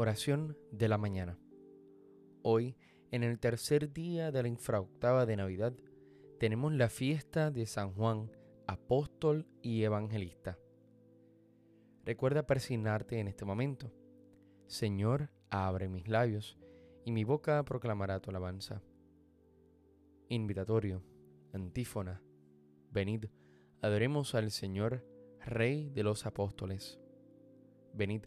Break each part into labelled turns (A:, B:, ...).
A: Oración de la mañana. Hoy, en el tercer día de la infraoctava de Navidad, tenemos la fiesta de San Juan, apóstol y evangelista. Recuerda persignarte en este momento. Señor, abre mis labios, y mi boca proclamará tu alabanza. Invitatorio, antífona, venid, adoremos al Señor, Rey de los apóstoles. Venid,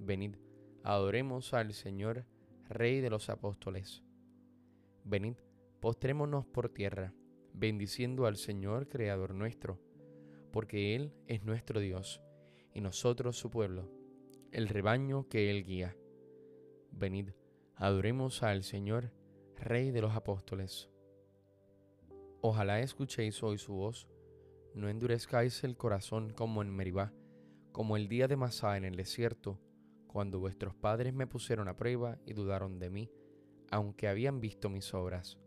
A: Venid, adoremos al Señor, Rey de los apóstoles. Venid, postrémonos por tierra, bendiciendo al Señor, Creador nuestro, porque Él es nuestro Dios, y nosotros su pueblo, el rebaño que Él guía. Venid, adoremos al Señor, Rey de los apóstoles. Ojalá escuchéis hoy su voz, no endurezcáis el corazón como en Meribá, como el día de Masá en el desierto, cuando vuestros padres me pusieron a prueba y dudaron de mí, aunque habían visto mis obras.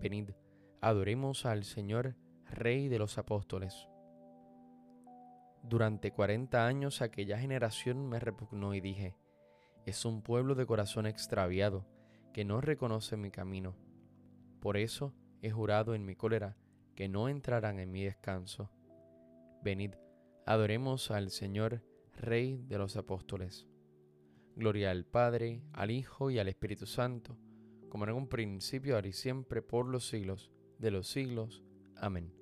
A: Venid, adoremos al Señor, Rey de los apóstoles. Durante cuarenta años aquella generación me repugnó y dije, es un pueblo de corazón extraviado, que no reconoce mi camino. Por eso he jurado en mi cólera que no entrarán en mi descanso. Venid, adoremos al Señor, Rey de los apóstoles. Gloria al Padre, al Hijo y al Espíritu Santo, como en un principio, ahora y siempre, por los siglos de los siglos. Amén.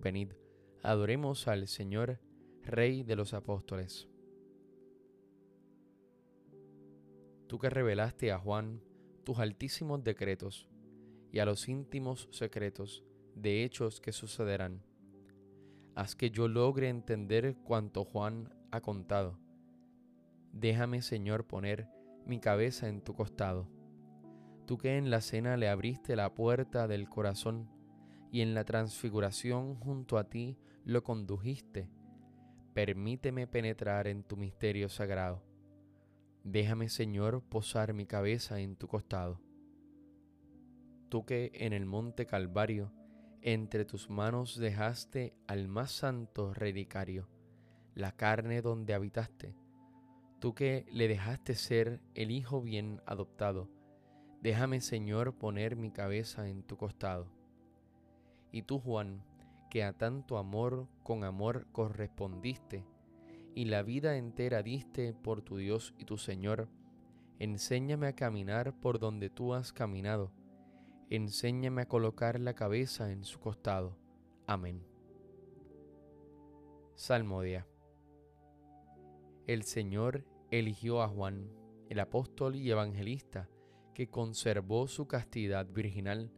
A: Venid, adoremos al Señor, Rey de los apóstoles. Tú que revelaste a Juan tus altísimos decretos y a los íntimos secretos de hechos que sucederán haz que yo logre entender cuanto Juan ha contado. Déjame, Señor, poner mi cabeza en tu costado. Tú que en la cena le abriste la puerta del corazón y en la transfiguración junto a ti lo condujiste, permíteme penetrar en tu misterio sagrado. Déjame, Señor, posar mi cabeza en tu costado. Tú que en el monte Calvario entre tus manos dejaste al más santo relicario, la carne donde habitaste. Tú que le dejaste ser el Hijo bien adoptado, déjame Señor poner mi cabeza en tu costado. Y tú Juan, que a tanto amor con amor correspondiste, y la vida entera diste por tu Dios y tu Señor, enséñame a caminar por donde tú has caminado enséñame a colocar la cabeza en su costado. Amén. Salmodia. El Señor eligió a Juan, el apóstol y evangelista, que conservó su castidad virginal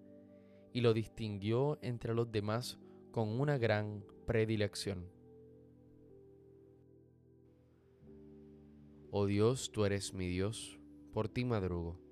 A: y lo distinguió entre los demás con una gran predilección. Oh Dios, tú eres mi Dios, por ti madrugo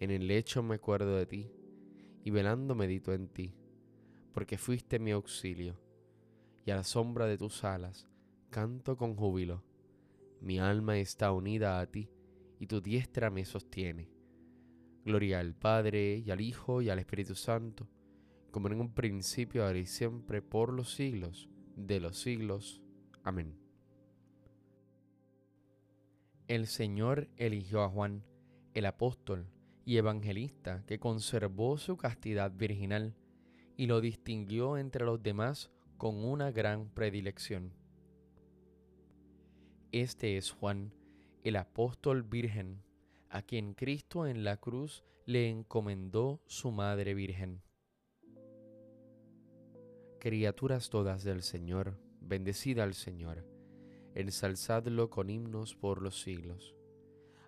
A: En el lecho me acuerdo de ti, y velando medito en ti, porque fuiste mi auxilio, y a la sombra de tus alas canto con júbilo. Mi alma está unida a ti, y tu diestra me sostiene. Gloria al Padre, y al Hijo, y al Espíritu Santo, como en un principio, ahora y siempre, por los siglos de los siglos. Amén. El Señor eligió a Juan, el apóstol, y evangelista que conservó su castidad virginal y lo distinguió entre los demás con una gran predilección. Este es Juan, el apóstol virgen, a quien Cristo en la cruz le encomendó su Madre Virgen. Criaturas todas del Señor, bendecida al Señor, ensalzadlo con himnos por los siglos.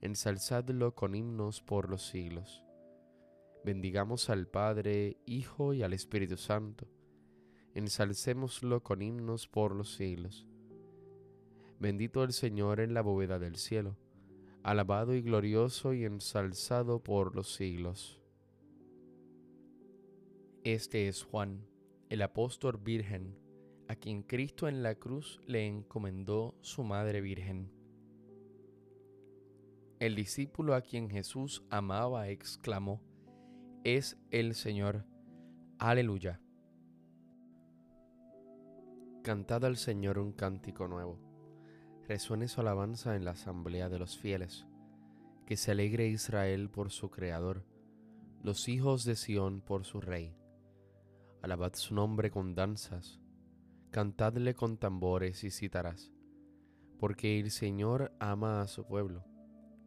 A: ensalzadlo con himnos por los siglos. Bendigamos al Padre, Hijo y al Espíritu Santo, ensalcémoslo con himnos por los siglos. Bendito el Señor en la bóveda del cielo, alabado y glorioso y ensalzado por los siglos. Este es Juan, el apóstol virgen, a quien Cristo en la cruz le encomendó su Madre Virgen. El discípulo a quien Jesús amaba exclamó, es el Señor. Aleluya. Cantad al Señor un cántico nuevo. Resuene su alabanza en la asamblea de los fieles. Que se alegre Israel por su Creador, los hijos de Sión por su Rey. Alabad su nombre con danzas, cantadle con tambores y cítaras, porque el Señor ama a su pueblo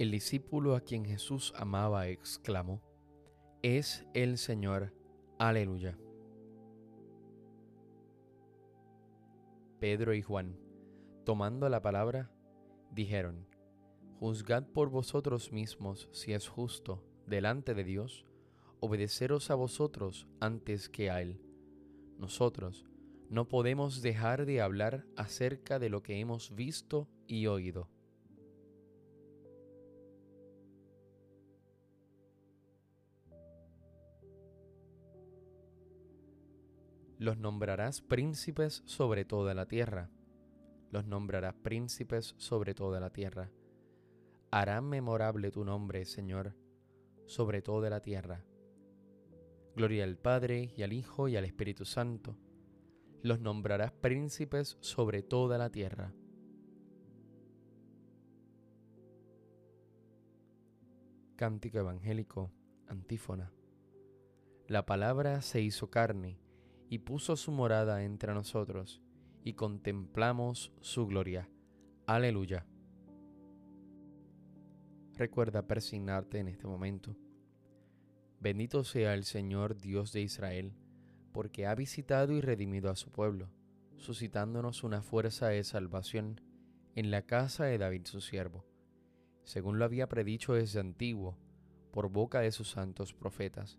A: El discípulo a quien Jesús amaba exclamó, Es el Señor, aleluya. Pedro y Juan, tomando la palabra, dijeron, Juzgad por vosotros mismos si es justo, delante de Dios, obedeceros a vosotros antes que a Él. Nosotros no podemos dejar de hablar acerca de lo que hemos visto y oído. Los nombrarás príncipes sobre toda la tierra. Los nombrarás príncipes sobre toda la tierra. Harán memorable tu nombre, Señor, sobre toda la tierra. Gloria al Padre y al Hijo y al Espíritu Santo. Los nombrarás príncipes sobre toda la tierra. Cántico Evangélico, antífona. La palabra se hizo carne y puso su morada entre nosotros, y contemplamos su gloria. Aleluya. Recuerda persignarte en este momento. Bendito sea el Señor Dios de Israel, porque ha visitado y redimido a su pueblo, suscitándonos una fuerza de salvación en la casa de David su siervo, según lo había predicho desde antiguo, por boca de sus santos profetas.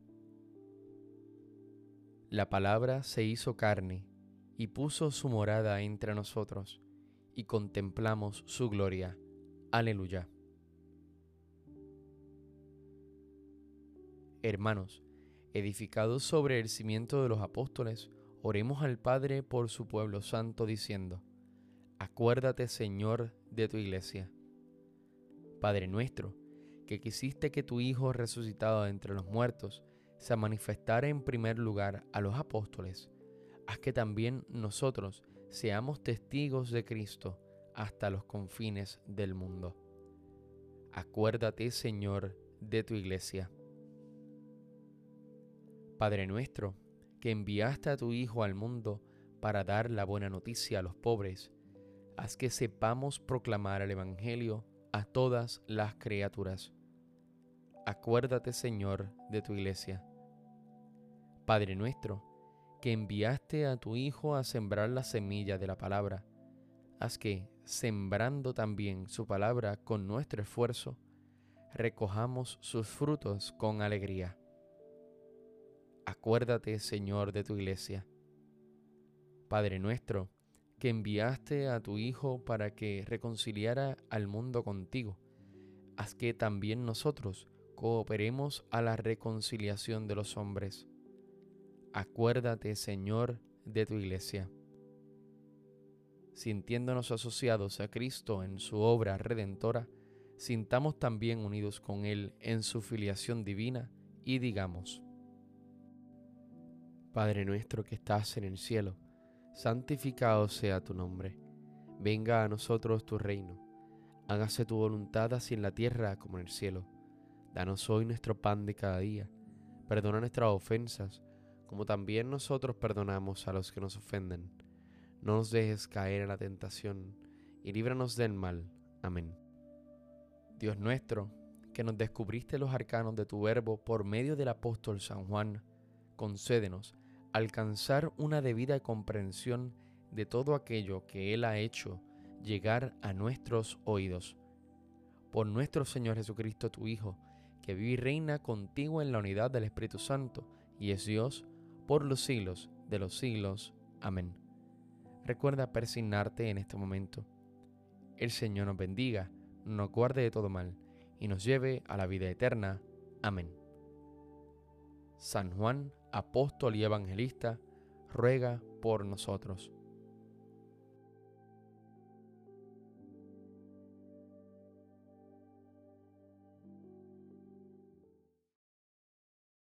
A: La palabra se hizo carne y puso su morada entre nosotros, y contemplamos su gloria. Aleluya. Hermanos, edificados sobre el cimiento de los apóstoles, oremos al Padre por su pueblo santo, diciendo, Acuérdate, Señor, de tu iglesia. Padre nuestro, que quisiste que tu Hijo resucitado entre los muertos se manifestara en primer lugar a los apóstoles, haz que también nosotros seamos testigos de Cristo hasta los confines del mundo. Acuérdate, Señor, de tu iglesia. Padre nuestro, que enviaste a tu Hijo al mundo para dar la buena noticia a los pobres, haz que sepamos proclamar el Evangelio a todas las criaturas. Acuérdate, Señor, de tu iglesia. Padre nuestro, que enviaste a tu Hijo a sembrar la semilla de la palabra, haz que, sembrando también su palabra con nuestro esfuerzo, recojamos sus frutos con alegría Acuérdate, Señor, de tu iglesia. Padre nuestro, que enviaste a tu Hijo para que reconciliara al mundo contigo, haz que también nosotros cooperemos a la reconciliación de los hombres. Acuérdate, Señor, de tu iglesia. Sintiéndonos asociados a Cristo en su obra redentora, sintamos también unidos con Él en su filiación divina y digamos, Padre nuestro que estás en el cielo, santificado sea tu nombre. Venga a nosotros tu reino. Hágase tu voluntad así en la tierra como en el cielo. Danos hoy nuestro pan de cada día. Perdona nuestras ofensas, como también nosotros perdonamos a los que nos ofenden. No nos dejes caer en la tentación, y líbranos del mal. Amén. Dios nuestro, que nos descubriste los arcanos de tu verbo por medio del apóstol San Juan, concédenos alcanzar una debida comprensión de todo aquello que Él ha hecho llegar a nuestros oídos. Por nuestro Señor Jesucristo, tu Hijo, que vive y reina contigo en la unidad del Espíritu Santo, y es Dios por los siglos de los siglos. Amén. Recuerda persignarte en este momento. El Señor nos bendiga, nos guarde de todo mal, y nos lleve a la vida eterna. Amén. San Juan apóstol y evangelista, ruega por nosotros.